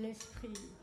l'esprit.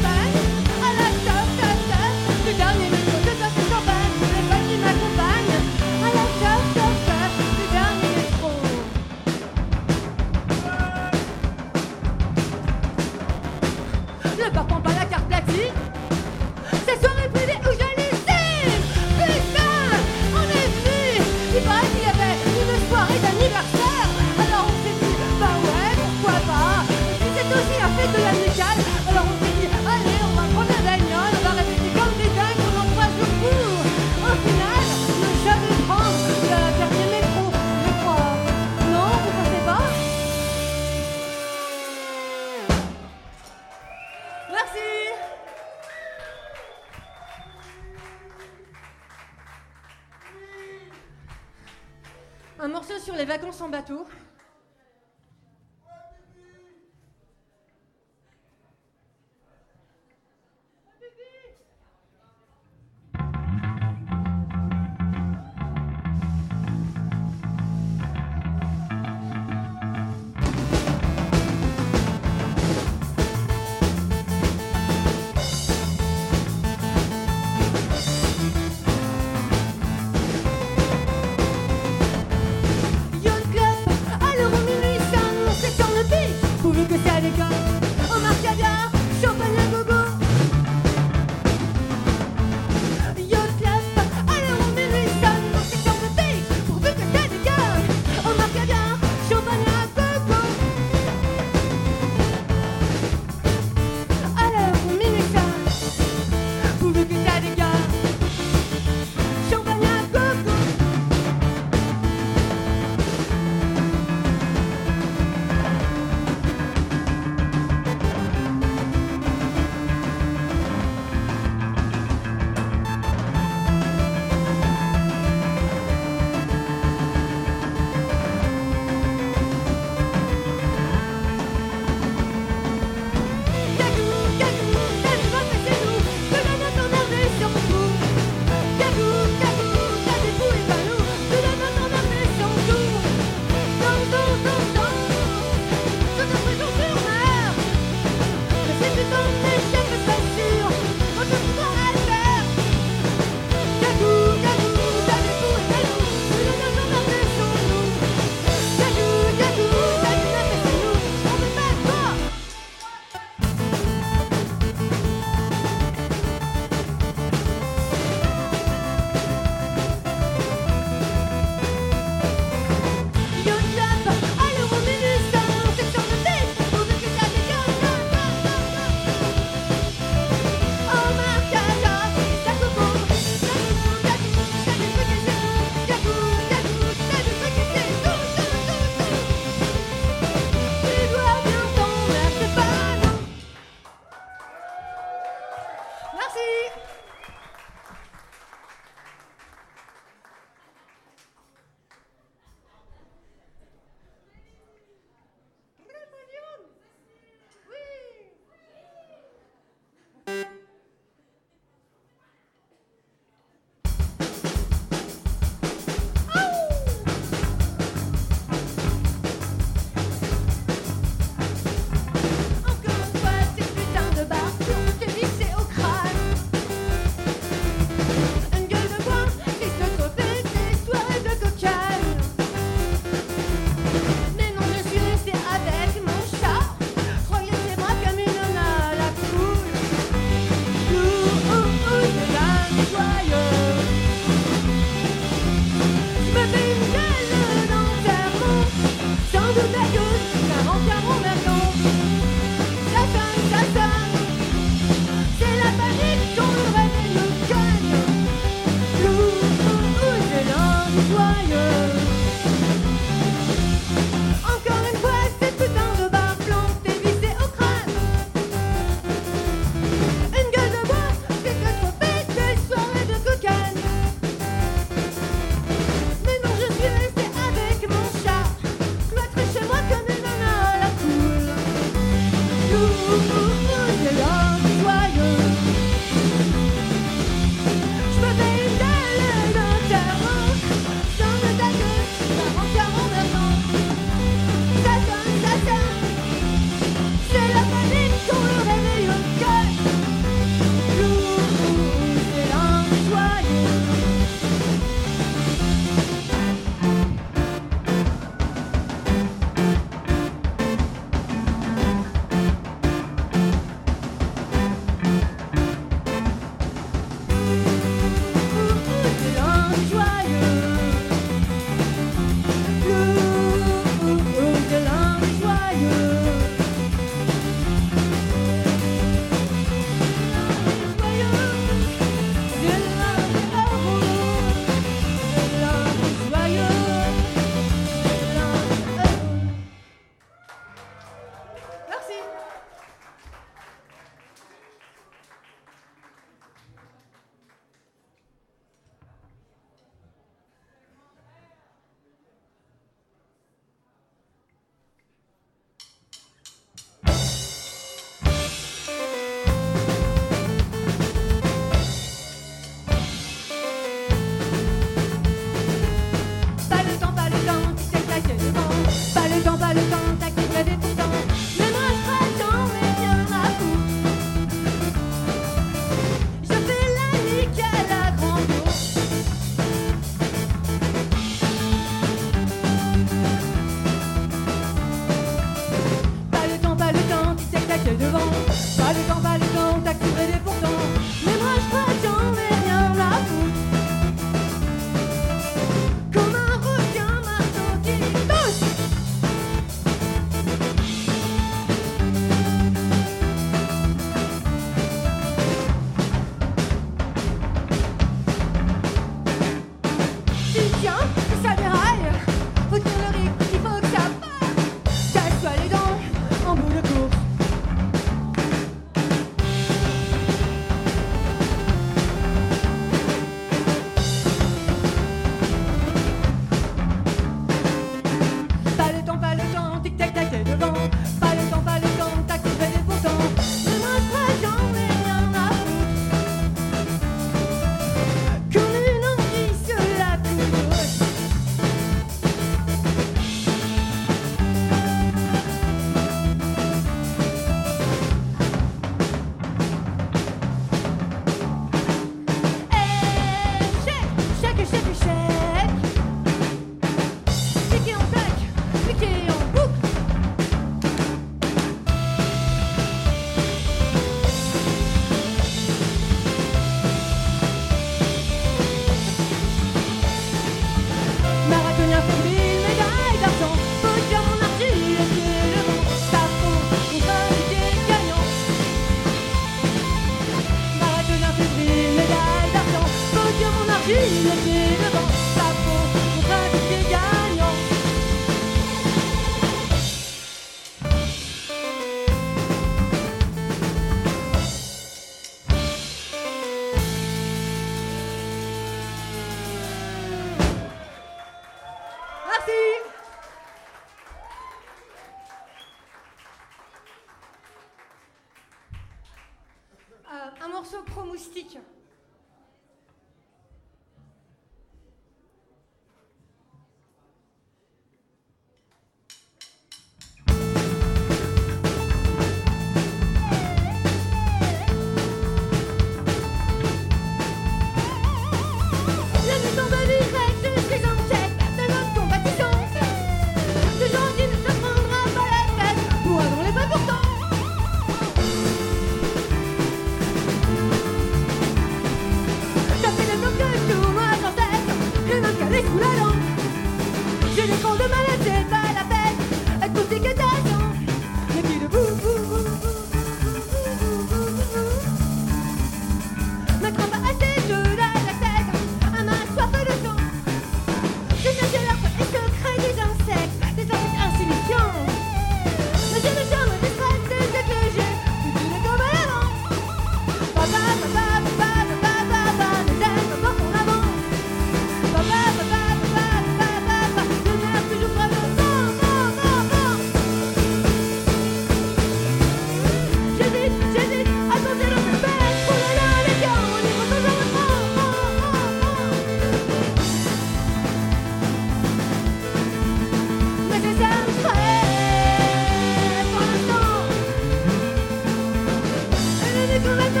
Let's go.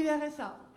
一边还小。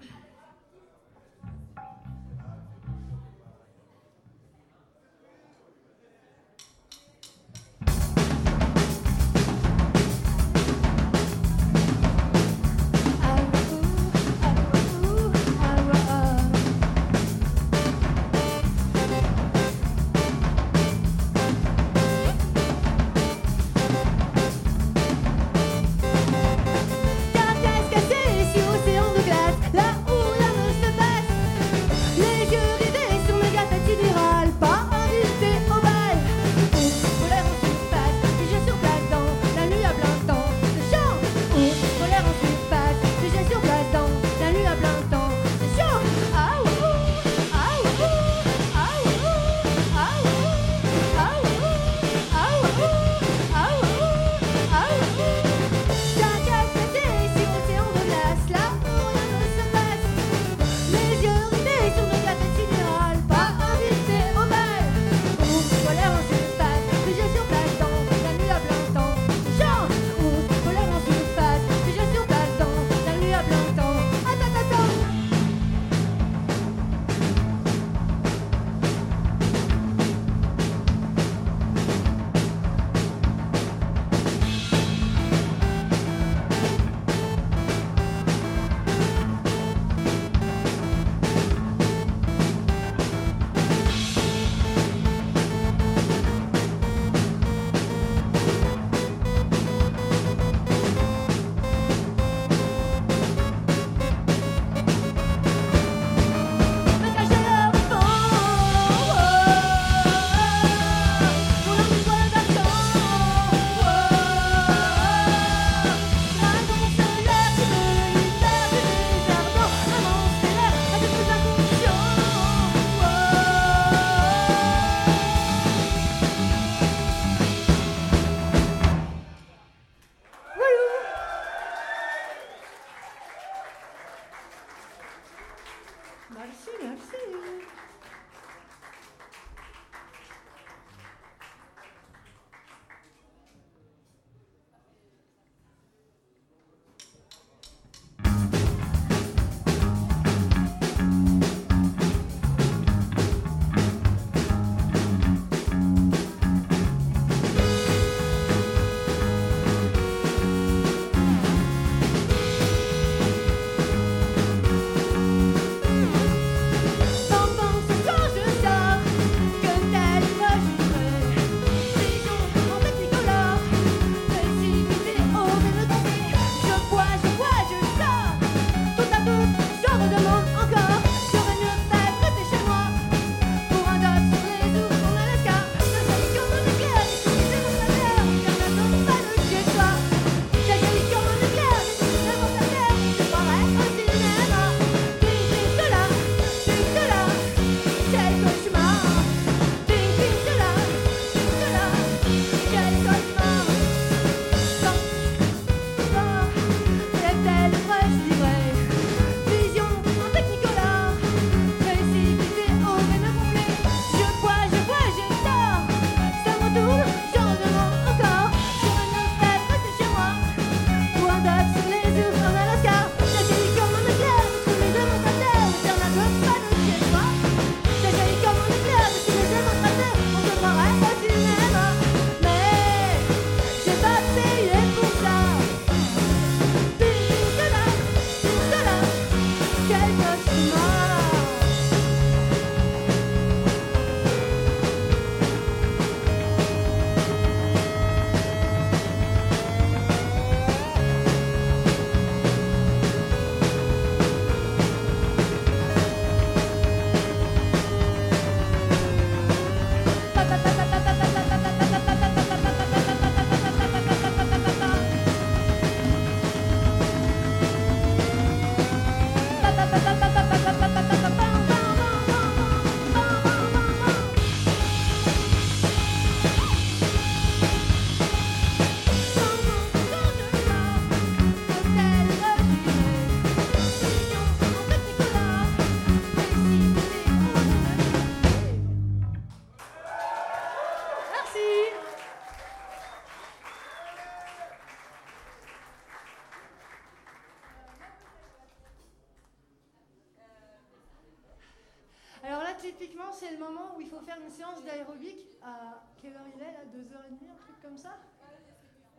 Une séance d'aérobic. À quelle heure il est là 2h30, un truc comme ça?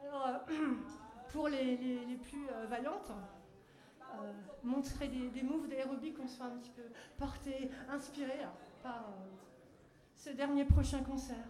Alors, euh, pour les, plus euh, vaillantes, euh, montrer des, des moves d'aérobic, on se un petit peu porter, inspirer par ce dernier prochain concert.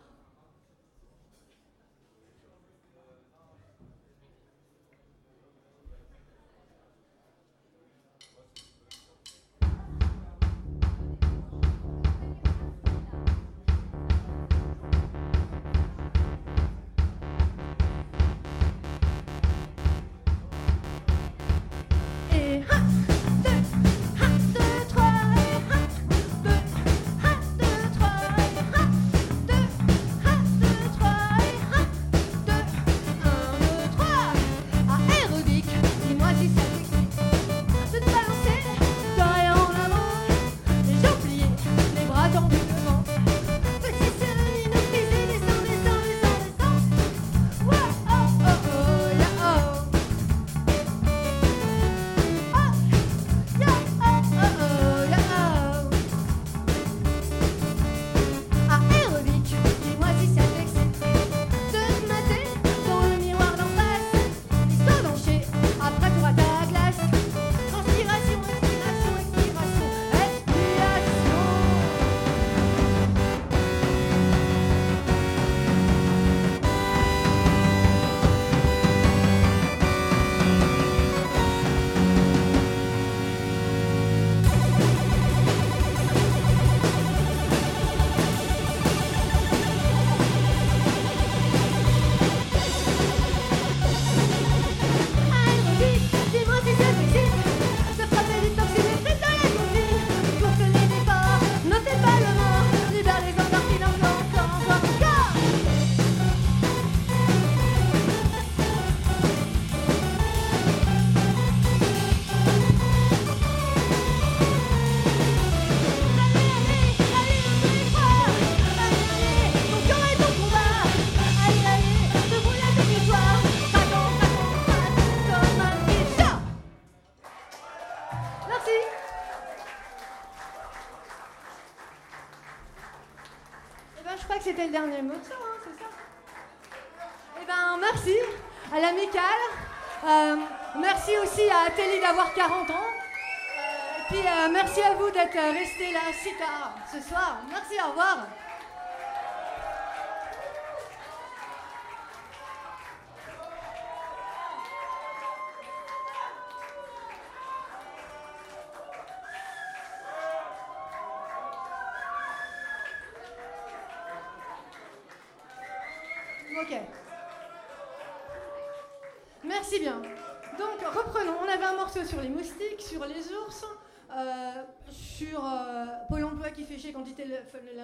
Merci aussi à Telly d'avoir 40 ans. Euh, et puis, euh, merci à vous d'être restés là si tard ce soir. Merci, au revoir.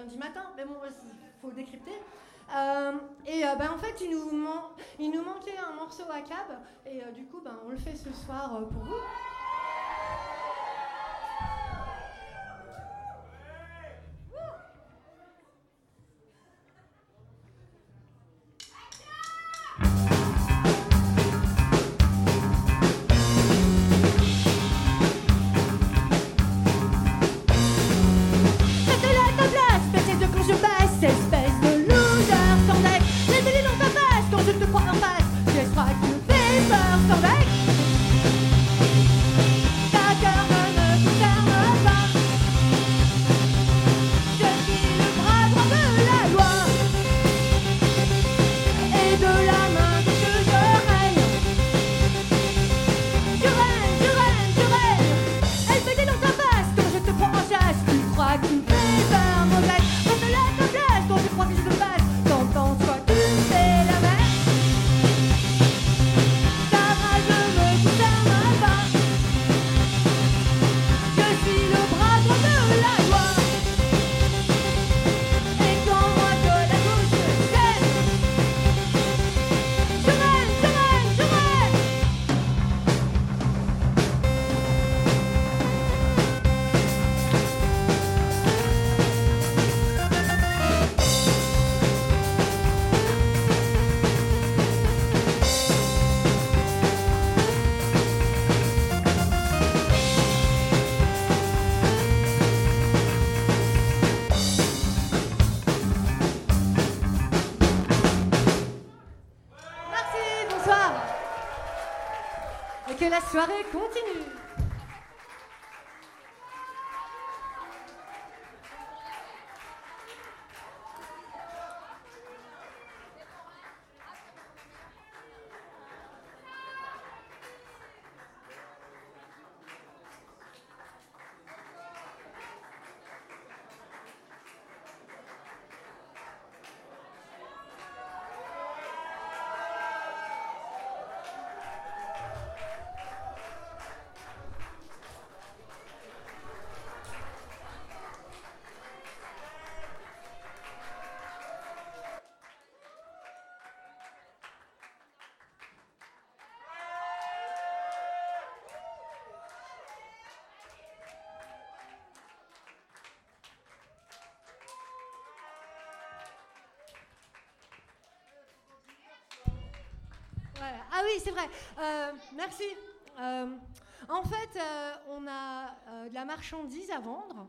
Lundi matin, mais bon, il faut décrypter. Euh, et ben, en fait, il nous, il nous manquait un morceau à cab, et du coup, ben, on le fait ce soir pour vous. soirée Ah oui, c'est vrai. Euh, merci. Euh, en fait, euh, on a de la marchandise à vendre.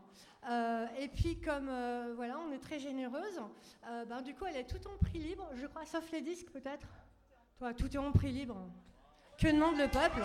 et puis, comme voilà, on est très généreuse, ben, du coup, elle est tout en prix libre, je crois, sauf les disques peut-être. Toi, tout est en prix libre. Que demande le peuple?